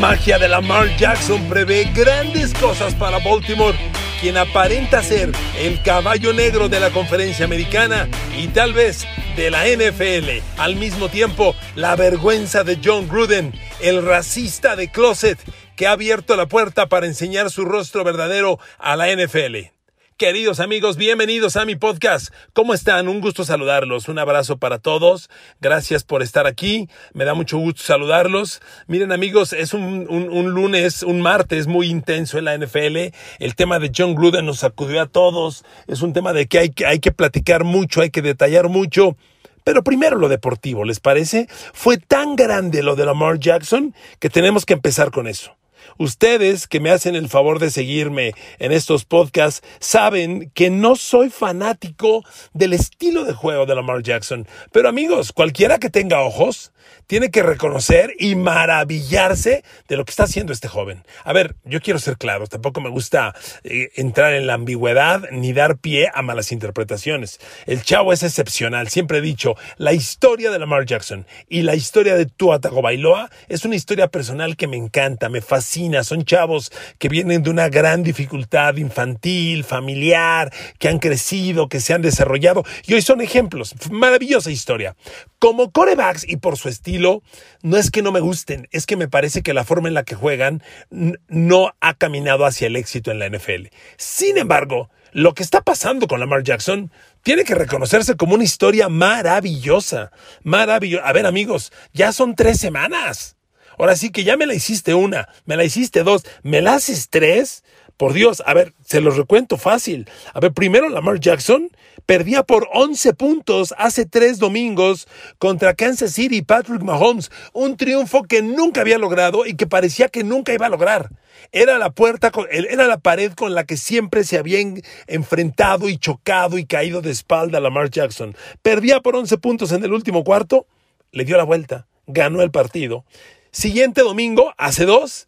magia de Lamar Jackson prevé grandes cosas para Baltimore, quien aparenta ser el caballo negro de la conferencia americana y tal vez de la NFL. Al mismo tiempo, la vergüenza de John Gruden, el racista de Closet, que ha abierto la puerta para enseñar su rostro verdadero a la NFL. Queridos amigos, bienvenidos a mi podcast. ¿Cómo están? Un gusto saludarlos. Un abrazo para todos. Gracias por estar aquí. Me da mucho gusto saludarlos. Miren amigos, es un, lunes, un martes muy intenso en la NFL. El tema de John Gruden nos sacudió a todos. Es un tema de que hay, hay que platicar mucho, hay que detallar mucho. Pero primero lo deportivo, ¿les parece? Fue tan grande lo de Lamar Jackson que tenemos que empezar con eso. Ustedes que me hacen el favor de seguirme en estos podcasts saben que no soy fanático del estilo de juego de Lamar Jackson. Pero amigos, cualquiera que tenga ojos tiene que reconocer y maravillarse de lo que está haciendo este joven. A ver, yo quiero ser claro, tampoco me gusta eh, entrar en la ambigüedad ni dar pie a malas interpretaciones. El chavo es excepcional, siempre he dicho, la historia de Lamar Jackson y la historia de Tua Tagovailoa es una historia personal que me encanta, me fascina, son chavos que vienen de una gran dificultad infantil, familiar, que han crecido, que se han desarrollado y hoy son ejemplos, maravillosa historia. Como corebacks y por su estilo, no es que no me gusten, es que me parece que la forma en la que juegan no ha caminado hacia el éxito en la NFL. Sin embargo, lo que está pasando con Lamar Jackson tiene que reconocerse como una historia maravillosa. Maravillosa. A ver, amigos, ya son tres semanas. Ahora sí que ya me la hiciste una, me la hiciste dos, me la haces tres. Por Dios, a ver, se los recuento fácil. A ver, primero Lamar Jackson perdía por 11 puntos hace tres domingos contra Kansas City y Patrick Mahomes. Un triunfo que nunca había logrado y que parecía que nunca iba a lograr. Era la puerta, era la pared con la que siempre se habían enfrentado y chocado y caído de espalda Lamar Jackson. Perdía por 11 puntos en el último cuarto, le dio la vuelta, ganó el partido. Siguiente domingo, hace dos,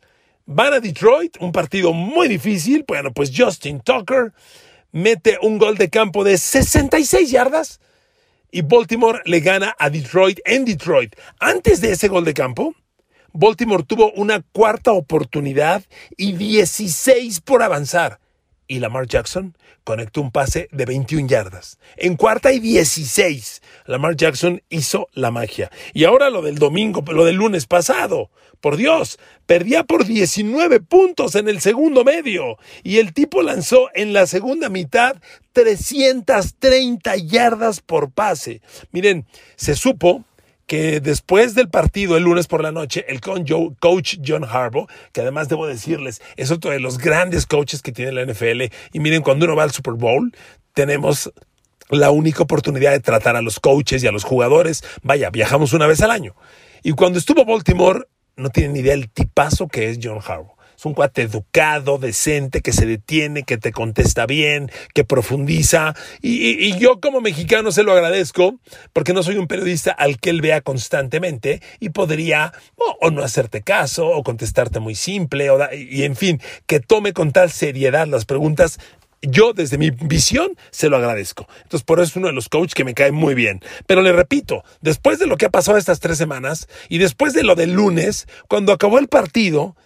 Van a Detroit, un partido muy difícil. Bueno, pues Justin Tucker mete un gol de campo de 66 yardas y Baltimore le gana a Detroit en Detroit. Antes de ese gol de campo, Baltimore tuvo una cuarta oportunidad y 16 por avanzar. Y Lamar Jackson conectó un pase de 21 yardas. En cuarta y 16, Lamar Jackson hizo la magia. Y ahora lo del domingo, lo del lunes pasado. Por Dios, perdía por 19 puntos en el segundo medio y el tipo lanzó en la segunda mitad 330 yardas por pase. Miren, se supo que después del partido el lunes por la noche, el coach John Harbaugh, que además debo decirles, es otro de los grandes coaches que tiene la NFL, y miren, cuando uno va al Super Bowl, tenemos la única oportunidad de tratar a los coaches y a los jugadores. Vaya, viajamos una vez al año. Y cuando estuvo Baltimore, no tienen ni idea el tipazo que es John Harbaugh. Es un cuate educado, decente, que se detiene, que te contesta bien, que profundiza. Y, yo como mexicano se lo agradezco porque no soy un periodista al que él vea constantemente y podría o, no hacerte caso o contestarte muy simple o y en fin, que tome con tal seriedad las preguntas yo desde mi visión se lo agradezco. Entonces por eso es uno de los coaches que me cae muy bien. Pero le repito, después de lo que ha pasado estas tres semanas y después de lo del lunes, cuando acabó el partido,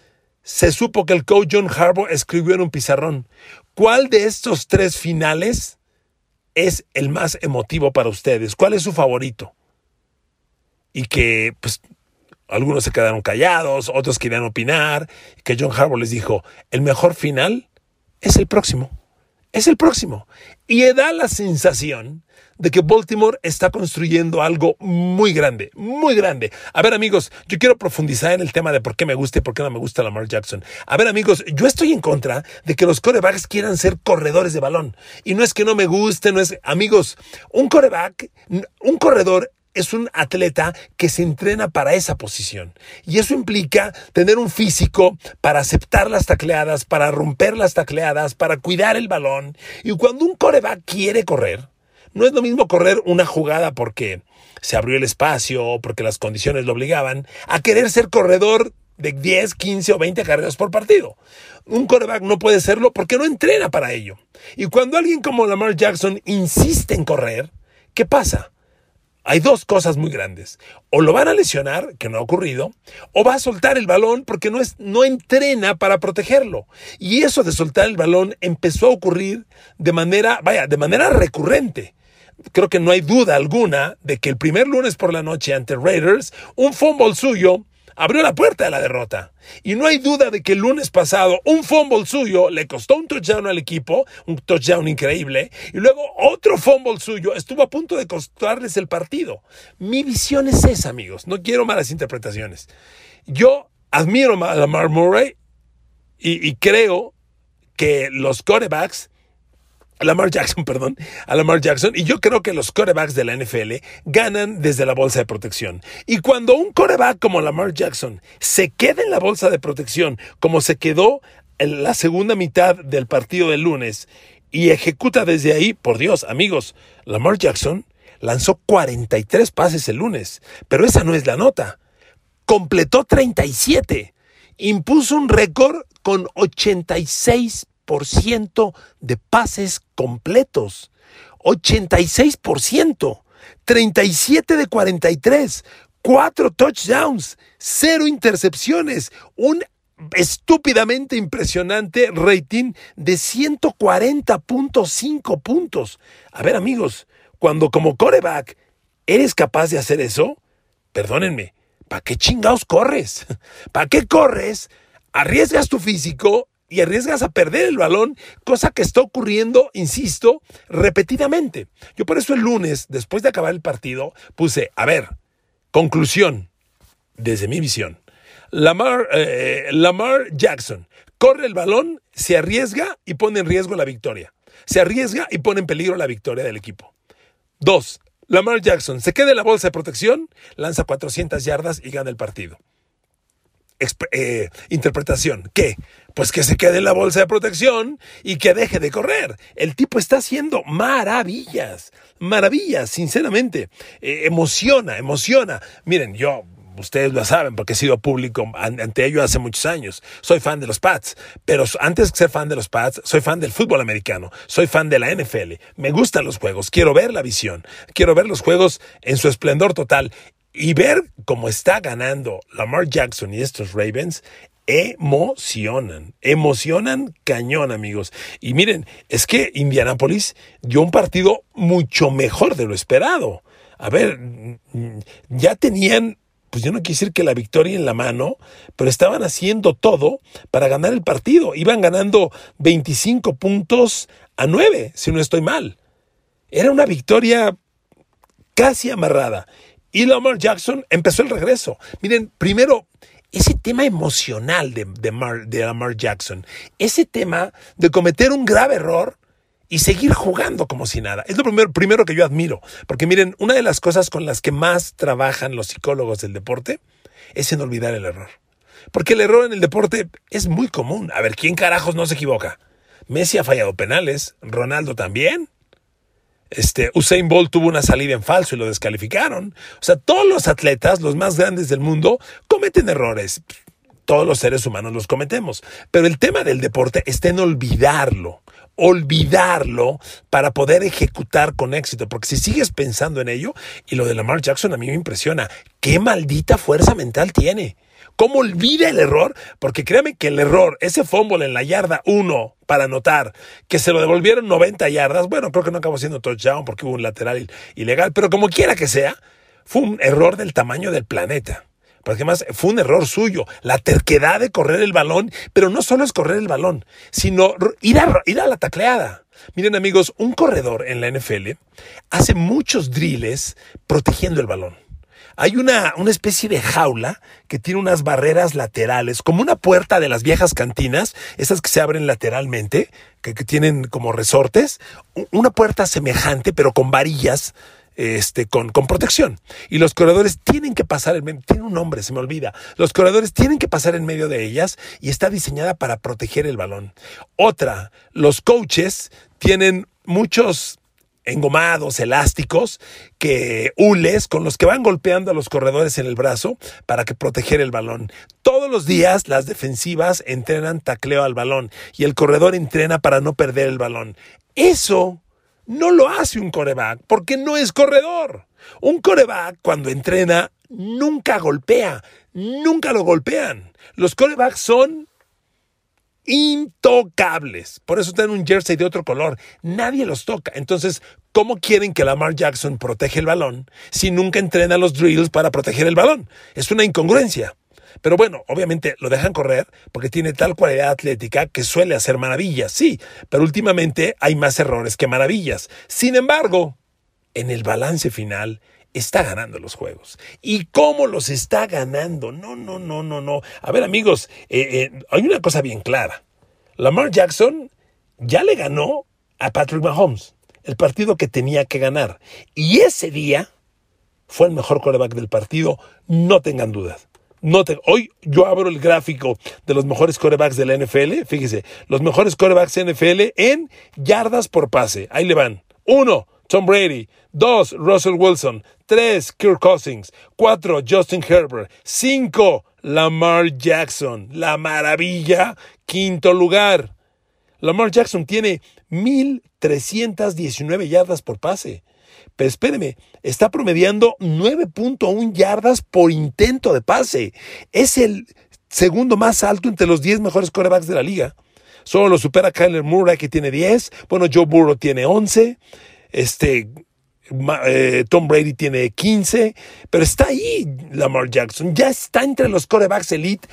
se supo que el coach John Harbaugh escribió en un pizarrón, ¿cuál de estos tres finales es el más emotivo para ustedes? ¿Cuál es su favorito? Y que pues algunos se quedaron callados, otros querían opinar, que John Harbaugh les dijo, el mejor final es el próximo es el próximo. Y da la sensación de que Baltimore está construyendo algo muy grande, muy grande. A ver amigos, yo quiero profundizar en el tema de por qué me gusta y por qué no me gusta Lamar Jackson. A ver amigos, yo estoy en contra de que los corebacks quieran ser corredores de balón. Y no es que no me guste, no es... Amigos, un coreback, un corredor es un atleta que se entrena para esa posición. Y eso implica tener un físico para aceptar las tacleadas, para romper las tacleadas, para cuidar el balón. Y cuando un coreback quiere correr, no es lo mismo correr una jugada porque se abrió el espacio o porque las condiciones lo obligaban, a querer ser corredor de 10, 15 o 20 carreras por partido. Un coreback no puede serlo porque no entrena para ello. Y cuando alguien como Lamar Jackson insiste en correr, ¿qué pasa? hay dos cosas muy grandes. O lo van a lesionar, que no ha ocurrido, o va a soltar el balón porque no, es, no entrena para protegerlo. Y eso de soltar el balón empezó a ocurrir de manera, vaya, de manera recurrente. Creo que no hay duda alguna de que el primer lunes por la noche ante Raiders, un fumble suyo abrió la puerta de la derrota. Y no hay duda de que el lunes pasado un fumble suyo le costó un touchdown al equipo, un touchdown increíble, y luego otro fumble suyo estuvo a punto de costarles el partido. Mi visión es esa, amigos. No quiero malas interpretaciones. Yo admiro a Lamar Murray y, y creo que los quarterbacks Lamar Jackson, perdón, a Lamar Jackson, y yo creo que los corebacks de la NFL ganan desde la bolsa de protección. Y cuando un coreback como Lamar Jackson se queda en la bolsa de protección, como se quedó en la segunda mitad del partido del lunes, y ejecuta desde ahí, por Dios, amigos, Lamar Jackson lanzó 43 pases el lunes, pero esa no es la nota. Completó 37, impuso un récord con 86 de pases completos. 86%. 37 de 43. 4 touchdowns. 0 intercepciones. Un estúpidamente impresionante rating de 140.5 puntos. A ver amigos, cuando como coreback eres capaz de hacer eso, perdónenme, ¿para qué chingados corres? ¿Para qué corres? Arriesgas tu físico y arriesgas a perder el balón, cosa que está ocurriendo, insisto, repetidamente. Yo por eso el lunes, después de acabar el partido, puse, a ver, conclusión, desde mi visión. Lamar, eh, Lamar Jackson corre el balón, se arriesga y pone en riesgo la victoria. Se arriesga y pone en peligro la victoria del equipo. Dos, Lamar Jackson se queda en la bolsa de protección, lanza 400 yardas y gana el partido. Eh, interpretación. ¿Qué? Pues que se quede en la bolsa de protección y que deje de correr. El tipo está haciendo maravillas, maravillas, sinceramente. Eh, emociona, emociona. Miren, yo ustedes lo saben porque he sido público ante ello hace muchos años. Soy fan de los Pats, pero antes de ser fan de los Pats, soy fan del fútbol americano, soy fan de la NFL. Me gustan los juegos, quiero ver la visión, quiero ver los juegos en su esplendor total y ver cómo está ganando Lamar Jackson y estos Ravens emocionan, emocionan cañón, amigos. Y miren, es que Indianapolis dio un partido mucho mejor de lo esperado. A ver, ya tenían, pues yo no quiero decir que la victoria en la mano, pero estaban haciendo todo para ganar el partido. Iban ganando 25 puntos a 9, si no estoy mal. Era una victoria casi amarrada. Y Lamar Jackson empezó el regreso. Miren, primero, ese tema emocional de, de, Lamar Jackson, ese tema de cometer un grave error y seguir jugando como si nada. Es lo primero, primero que yo admiro. Porque miren, una de las cosas con las que más trabajan los psicólogos del deporte es en olvidar el error. Porque el error en el deporte es muy común. A ver, ¿quién carajos no se equivoca? Messi ha fallado penales, Ronaldo también. Este, Usain Bolt tuvo una salida en falso y lo descalificaron. O sea, todos los atletas, los más grandes del mundo, cometen errores. Todos los seres humanos los cometemos. Pero el tema del deporte está en olvidarlo. Olvidarlo para poder ejecutar con éxito. Porque si sigues pensando en ello, y lo de Lamar Jackson a mí me impresiona, qué maldita fuerza mental tiene. ¿Cómo olvida el error? Porque créame que el error, ese fumble en la yarda 1 para anotar, que se lo devolvieron 90 yardas, bueno, creo que no acabó siendo touchdown porque hubo un lateral ilegal, pero como quiera que sea, fue un error del tamaño del planeta. Porque además fue un error suyo, la terquedad de correr el balón, pero no solo es correr el balón, sino ir a, ir a la tacleada. Miren amigos, un corredor en la NFL hace muchos drills protegiendo el balón hay una, una especie de jaula que tiene unas barreras laterales, como una puerta de las viejas cantinas, esas que se abren lateralmente, que, tienen como resortes, una puerta semejante, pero con varillas este, con, con, protección. Y los corredores tienen que pasar, en, tiene un nombre, se me olvida. Los corredores tienen que pasar en medio de ellas y está diseñada para proteger el balón. Otra, los coaches tienen muchos engomados, elásticos, que hules con los que van golpeando a los corredores en el brazo para que proteger el balón. Todos los días las defensivas entrenan tacleo al balón y el corredor entrena para no perder el balón. Eso No lo hace un coreback porque no es corredor. Un coreback cuando entrena nunca golpea, nunca lo golpean. Los corebacks son intocables. Por eso tienen un jersey de otro color. Nadie los toca. Entonces, ¿cómo quieren que Lamar Jackson protege el balón si nunca entrena los drills para proteger el balón? Es una incongruencia. Pero bueno, obviamente lo dejan correr porque tiene tal cualidad atlética que suele hacer maravillas, sí, pero últimamente hay más errores que maravillas. Sin embargo, en el balance final, está ganando los juegos. ¿Y cómo los está ganando? No, no, no, no, no. A ver amigos, eh, eh, hay una cosa bien clara. Lamar Jackson ya le ganó a Patrick Mahomes el partido que tenía que ganar. Y ese día fue el mejor coreback del partido, no tengan dudas. Hoy yo abro el gráfico de los mejores corebacks de la NFL. Fíjese, los mejores corebacks NFL en yardas por pase. Ahí le van. Uno, Tom Brady. Dos, Russell Wilson. Tres, Kirk Cousins. Cuatro, Justin Herbert. Cinco, Lamar Jackson. La maravilla. Quinto lugar. Lamar Jackson tiene 1.319 yardas por pase. Pero espéreme, está promediando 9.1 yardas por intento de pase. Es el segundo más alto entre los 10 mejores quarterbacks de la liga. Solo lo supera Kyler Murray, que tiene 10. Bueno, Joe Burrow tiene 11. Este, eh, Tom Brady tiene 15. Pero está ahí Lamar Jackson. Ya está entre los quarterbacks elite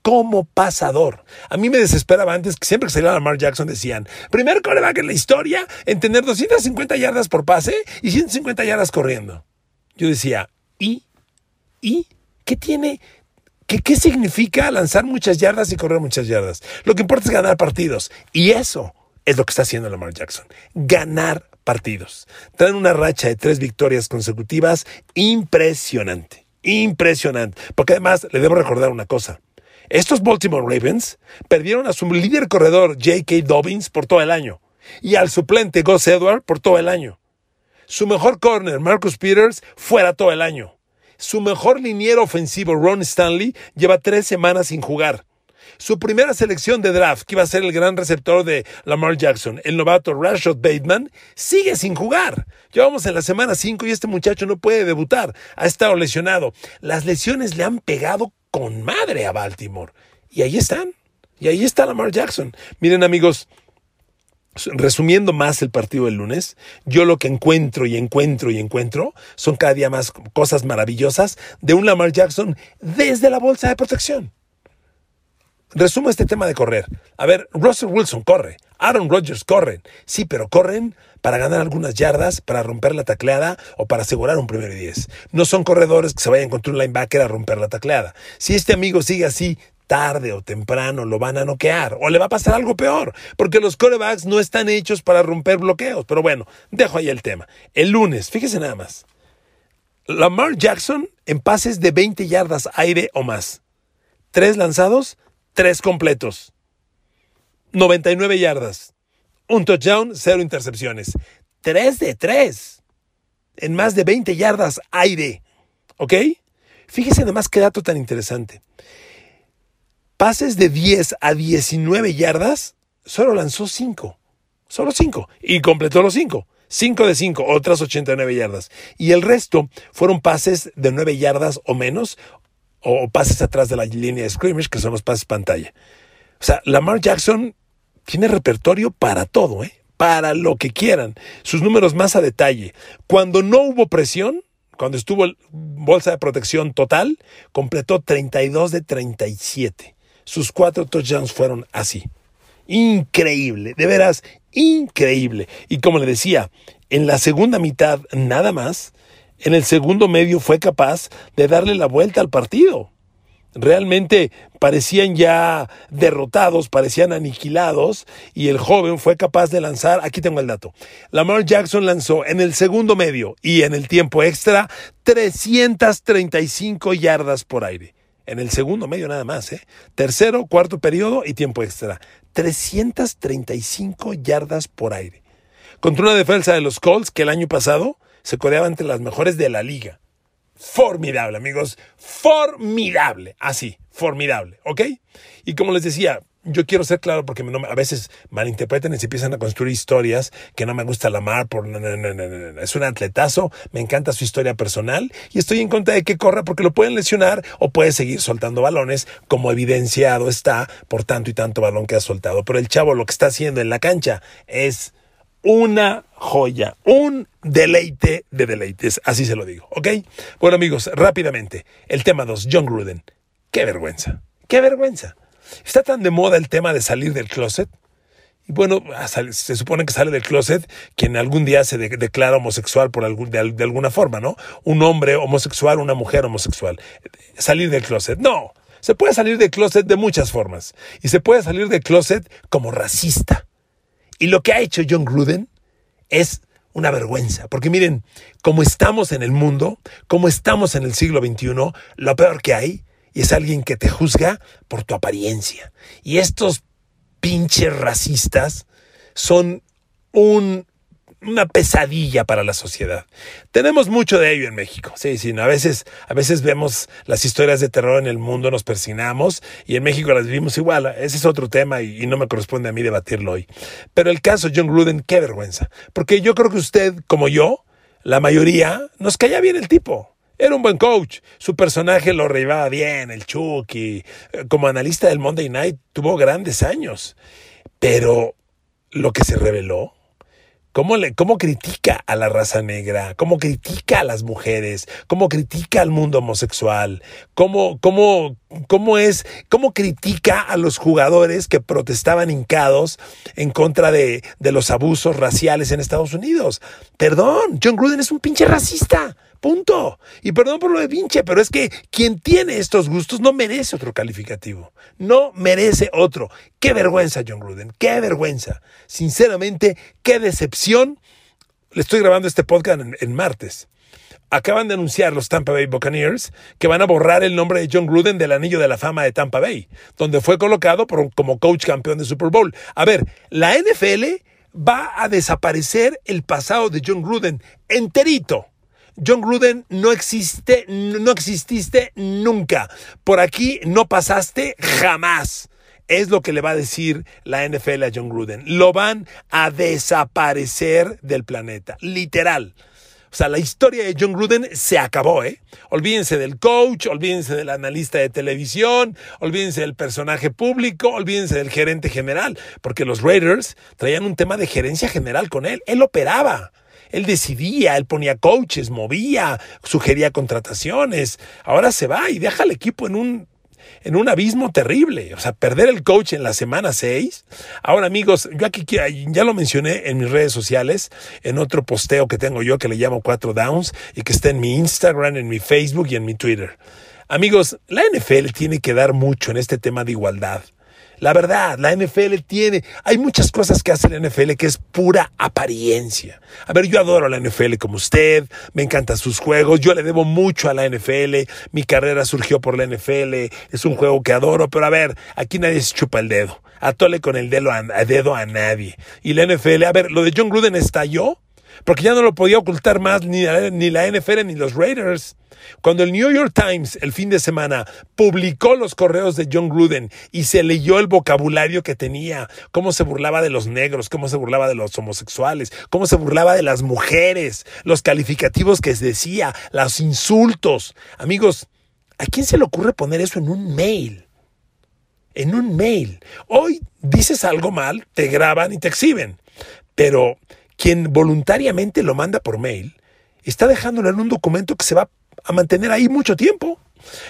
como pasador. A mí me desesperaba antes que siempre que salía Lamar Jackson decían, primer coreback en la historia en tener 250 yardas por pase y 150 yardas corriendo. Yo decía, ¿y? ¿Y? ¿Qué tiene? ¿Qué, ¿Qué significa lanzar muchas yardas y correr muchas yardas? Lo que importa es ganar partidos. Y eso es lo que está haciendo Lamar Jackson. Ganar partidos. Traen una racha de tres victorias consecutivas impresionante. Impresionante. Porque además le debo recordar una cosa. Estos Baltimore Ravens perdieron a su líder corredor J.K. Dobbins por todo el año y al suplente Gus Edward por todo el año. Su mejor corner, Marcus Peters, fuera todo el año. Su mejor liniero ofensivo, Ron Stanley, lleva tres semanas sin jugar. Su primera selección de draft, que iba a ser el gran receptor de Lamar Jackson, el novato Rashad Bateman, sigue sin jugar. Llevamos en la semana 5 y este muchacho no puede debutar. Ha estado lesionado. Las lesiones le han pegado con madre a Baltimore. Y ahí están. Y ahí está Lamar Jackson. Miren amigos, resumiendo más el partido del lunes, yo lo que encuentro y encuentro y encuentro son cada día más cosas maravillosas de un Lamar Jackson desde la bolsa de protección. Resumo este tema de correr. A ver, Russell Wilson corre, Aaron Rodgers corren, sí, pero corren para ganar algunas yardas, para romper la tacleada o para asegurar un primero y diez. No son corredores que se vayan contra un linebacker a romper la tacleada. Si este amigo sigue así, tarde o temprano lo van a noquear o le va a pasar algo peor, porque los corebacks no están hechos para romper bloqueos. Pero bueno, dejo ahí el tema. El lunes, fíjese nada más. Lamar Jackson en pases de 20 yardas aire o más. Tres lanzados, tres completos. 99 yardas. Un touchdown, cero intercepciones. 3 de 3. En más de 20 yardas aire. ¿Ok? Fíjese además qué dato tan interesante. Pases de 10 a 19 yardas, solo lanzó 5. Solo 5. Y completó los 5. 5 de 5, otras 89 yardas. Y el resto fueron pases de 9 yardas o menos, o pases atrás de la línea de scrimmage, que son los pases pantalla. O sea, Lamar Jackson tiene repertorio para todo, ¿eh? para lo que quieran. Sus números más a detalle. Cuando no hubo presión, cuando estuvo bolsa de protección total, completó 32 de 37. Sus cuatro touchdowns fueron así. Increíble, de veras, increíble. Y como le decía, en la segunda mitad nada más, en el segundo medio fue capaz de darle la vuelta al partido realmente parecían ya derrotados, parecían aniquilados, y el joven fue capaz de lanzar, aquí tengo el dato, Lamar Jackson lanzó en el segundo medio y en el tiempo extra 335 yardas por aire. En el segundo medio nada más, ¿eh? Tercero, cuarto periodo y tiempo extra. 335 yardas por aire. Contra una defensa de los Colts que el año pasado se codeaba entre las mejores de la liga formidable, amigos. Formidable. Así, formidable. ¿Ok? Y como les decía, yo quiero ser claro porque a veces malinterpretan y se empiezan a construir historias que no me gusta la mar por es un atletazo, me encanta su historia personal y estoy en contra de que corra porque lo pueden lesionar o puede seguir soltando balones como evidenciado está por tanto y tanto balón que ha soltado. Pero el chavo lo que está haciendo en la cancha es una joya, un deleite de deleites, así se lo digo, ¿ok? Bueno amigos, rápidamente, el tema 2, John Gruden. Qué vergüenza, qué vergüenza. Está tan de moda el tema de salir del closet. Y bueno, se supone que sale del closet quien algún día se declara homosexual por algún, de, de, alguna forma, ¿no? Un hombre homosexual, una mujer homosexual. Salir del closet. No, se puede salir del closet de muchas formas. Y se puede salir del closet como racista. Y lo que ha hecho John Gruden es una vergüenza, porque miren, como estamos en el mundo, como estamos en el siglo XXI, lo peor que hay es alguien que te juzga por tu apariencia. Y estos pinches racistas son un una pesadilla para la sociedad. Tenemos mucho de ello en México. Sí, sí, a veces, a veces vemos las historias de terror en el mundo, nos persignamos y en México las vivimos igual. Ese es otro tema y, no me corresponde a mí debatirlo hoy. Pero el caso John Gruden, qué vergüenza. Porque yo creo que usted, como yo, la mayoría, nos caía bien el tipo. Era un buen coach. Su personaje lo llevaba bien, el Chucky. Eh, como analista del Monday Night tuvo grandes años. Pero lo que se reveló cómo, le, cómo critica a la raza negra, cómo critica a las mujeres, cómo critica al mundo homosexual, cómo, cómo, cómo es, cómo critica a los jugadores que protestaban hincados en contra de, de los abusos raciales en Estados Unidos. Perdón, John Gruden es un pinche racista. Punto. Y perdón por lo de pinche, pero es que quien tiene estos gustos no merece otro calificativo. No merece otro. Qué vergüenza, John Gruden. Qué vergüenza. Sinceramente, qué decepción. Le estoy grabando este podcast en, martes. Acaban de anunciar los Tampa Bay Buccaneers que van a borrar el nombre de John Gruden del anillo de la fama de Tampa Bay, donde fue colocado como coach campeón de Super Bowl. A ver, la NFL va a desaparecer el pasado de John Gruden enterito. John Gruden no existe, no exististe nunca. Por aquí no pasaste jamás. Es lo que le va a decir la NFL a John Gruden. Lo van a desaparecer del planeta. Literal. O sea, la historia de John Gruden se acabó, ¿eh? Olvídense del coach, olvídense del analista de televisión, olvídense del personaje público, olvídense del gerente general, porque los Raiders traían un tema de gerencia general con él. Él operaba. Él decidía, él ponía coaches, movía, sugería contrataciones. Ahora se va y deja al equipo en un en un abismo terrible. O sea, perder el coach en la semana 6. Ahora, amigos, yo aquí ya lo mencioné en mis redes sociales, en otro posteo que tengo yo que le llamo 4 Downs y que está en mi Instagram, en mi Facebook y en mi Twitter. Amigos, la NFL tiene que dar mucho en este tema de igualdad. La verdad, la NFL tiene, hay muchas cosas que hace la NFL que es pura apariencia. A ver, yo adoro la NFL como usted, me encantan sus juegos, yo le debo mucho a la NFL, mi carrera surgió por la NFL, es un juego que adoro, pero a ver, aquí nadie se chupa el dedo, atole con el dedo a, dedo a nadie. Y la NFL, a ver, lo de John Gruden estalló porque ya no lo podía ocultar más ni, ni la NFL ni los Raiders. Cuando el New York Times el fin de semana publicó los correos de John Gruden y se leyó el vocabulario que tenía, cómo se burlaba de los negros, cómo se burlaba de los homosexuales, cómo se burlaba de las mujeres, los calificativos que decía, los insultos. Amigos, ¿a quién se le ocurre poner eso en un mail? En un mail. Hoy dices algo mal, te graban y te exhiben. Pero quien voluntariamente lo manda por mail, está dejándolo en un documento que se va a mantener ahí mucho tiempo.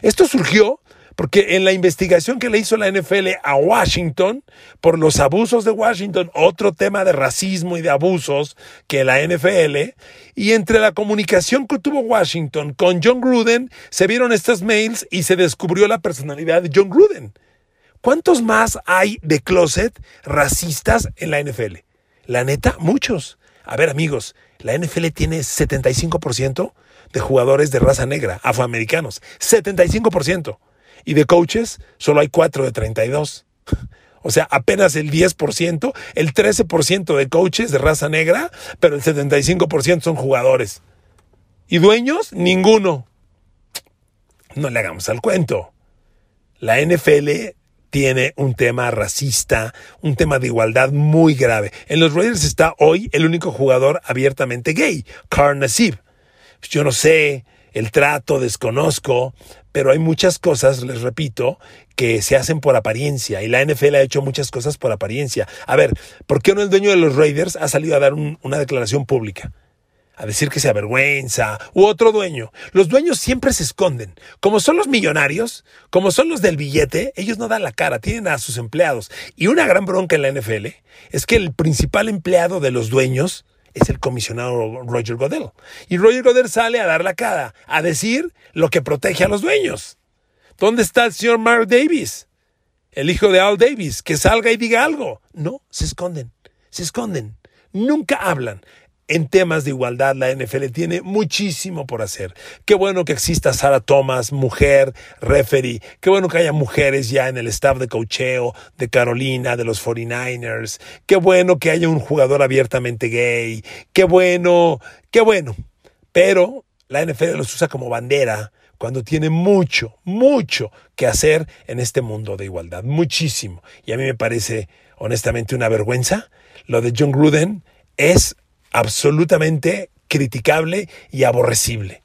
Esto surgió porque en la investigación que le hizo la NFL a Washington por los abusos de Washington, otro tema de racismo y de abusos que la NFL, y entre la comunicación que tuvo Washington con John Gruden, se vieron estas mails y se descubrió la personalidad de John Gruden. ¿Cuántos más hay de closet racistas en la NFL? La neta, muchos. A ver, amigos, la NFL tiene 75% de jugadores de raza negra, afroamericanos. 75%. Y de coaches, solo hay 4 de 32. O sea, apenas el 10%, el 13% de coaches de raza negra, pero el 75% son jugadores. ¿Y dueños? Ninguno. No le hagamos al cuento. La NFL tiene un tema racista, un tema de igualdad muy grave. En los Raiders está hoy el único jugador abiertamente gay, Carl Nassib. Yo no sé, el trato, desconozco, pero hay muchas cosas, les repito, que se hacen por apariencia y la NFL ha hecho muchas cosas por apariencia. A ver, ¿por qué no el dueño de los Raiders ha salido a dar una declaración pública? A decir que se avergüenza, u otro dueño. Los dueños siempre se esconden. Como son los millonarios, como son los del billete, ellos no dan la cara, tienen a sus empleados. Y una gran bronca en la NFL es que el principal empleado de los dueños es el comisionado Roger Godell. Y Roger Godell sale a dar la cara, a decir lo que protege a los dueños. ¿Dónde está el señor Mark Davis? El hijo de Al Davis, que salga y diga algo. No, se esconden, se esconden. Nunca hablan en temas de igualdad la NFL tiene muchísimo por hacer. Qué bueno que exista Sara Thomas, mujer, referee. Qué bueno que haya mujeres ya en el staff de cocheo de Carolina, de los 49ers. Qué bueno que haya un jugador abiertamente gay. Qué bueno, qué bueno. Pero la NFL los usa como bandera cuando tiene mucho, mucho que hacer en este mundo de igualdad. Muchísimo. Y a mí me parece honestamente una vergüenza. Lo de John Gruden es absolutamente criticable y aborrecible.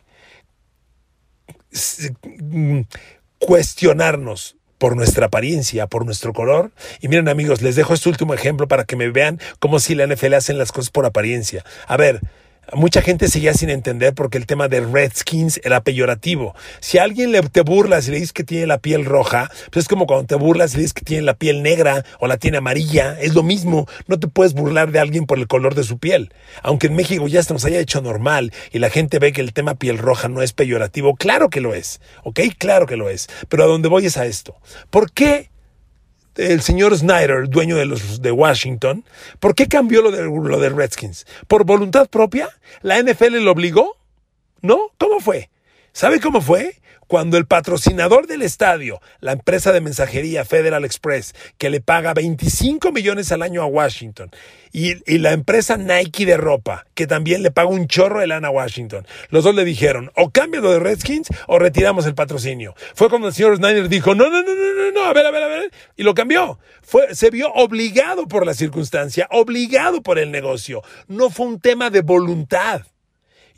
Cuestionarnos por nuestra apariencia, por nuestro color. Y miren amigos, les dejo este último ejemplo para que me vean cómo si la NFL hacen las cosas por apariencia. A ver, Mucha gente seguía sin entender porque el tema de Redskins era peyorativo. Si a alguien le, te burlas y le dices que tiene la piel roja, pues es como cuando te burlas y le dices que tiene la piel negra o la tiene amarilla. Es lo mismo. No te puedes burlar de alguien por el color de su piel. Aunque en México ya se nos haya hecho normal y la gente ve que el tema piel roja no es peyorativo, claro que lo es. ¿Ok? Claro que lo es. Pero a donde voy es a esto. ¿Por qué el señor Snyder, dueño de los de Washington, ¿por qué cambió lo de, lo de Redskins? ¿Por voluntad propia? ¿La NFL lo obligó? ¿No? ¿Cómo fue? ¿Sabe cómo fue? Cuando el patrocinador del estadio, la empresa de mensajería Federal Express, que le paga 25 millones al año a Washington, y, la empresa Nike de ropa, que también le paga un chorro de lana a Washington, los dos le dijeron, o cambio lo de Redskins o retiramos el patrocinio. Fue cuando el señor Snyder dijo, no, no, no, no, no, no, a ver, a ver, a ver, y lo cambió. Se vio obligado por la circunstancia, obligado por el negocio. No fue un tema de voluntad.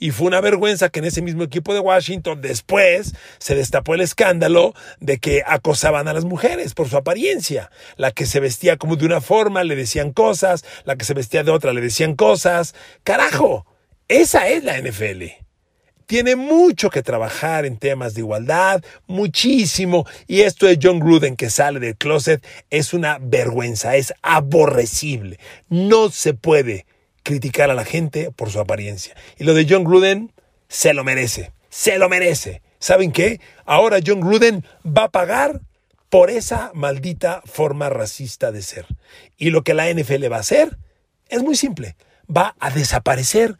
Y fue una vergüenza que en ese mismo equipo de Washington después se destapó el escándalo de que acosaban a las mujeres por su apariencia. La que se vestía como de una forma le decían cosas, la que se vestía de otra le decían cosas. Carajo, esa es la NFL tiene mucho que trabajar en temas de igualdad, muchísimo. Y esto de John Gruden que sale del closet es una vergüenza, es aborrecible. No se puede criticar a la gente por su apariencia. Y lo de John Gruden se lo merece, se lo merece. ¿Saben qué? Ahora John Gruden va a pagar por esa maldita forma racista de ser. Y lo que la NFL va a hacer es muy simple. Va a desaparecer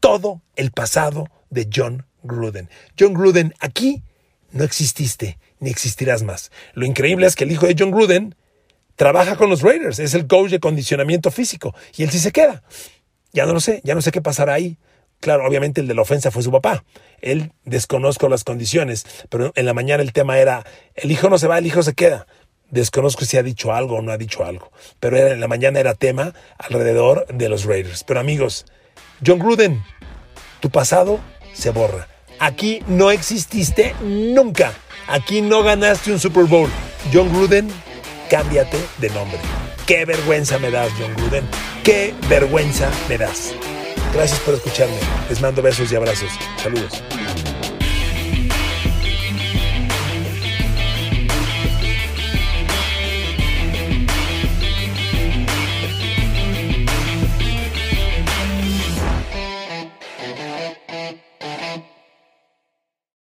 todo el pasado de John Gruden. John Gruden, aquí no exististe ni existirás más. Lo increíble es que el hijo de John Gruden trabaja con los Raiders, es el coach de condicionamiento físico y él sí se queda. Ya no lo sé, ya no sé qué pasará ahí. Claro, obviamente el de la ofensa fue su papá. Él desconozco las condiciones, pero en la mañana el tema era, el hijo no se va, el hijo se queda. Desconozco si ha dicho algo o no ha dicho algo, pero en la mañana era tema alrededor de los Raiders. Pero amigos, John Gruden, tu pasado se borra. Aquí no exististe nunca. Aquí no ganaste un Super Bowl. John Gruden, cámbiate de nombre. Qué vergüenza me das, John Gruden. Qué vergüenza me das. Gracias por escucharme. Les mando besos y abrazos. Saludos.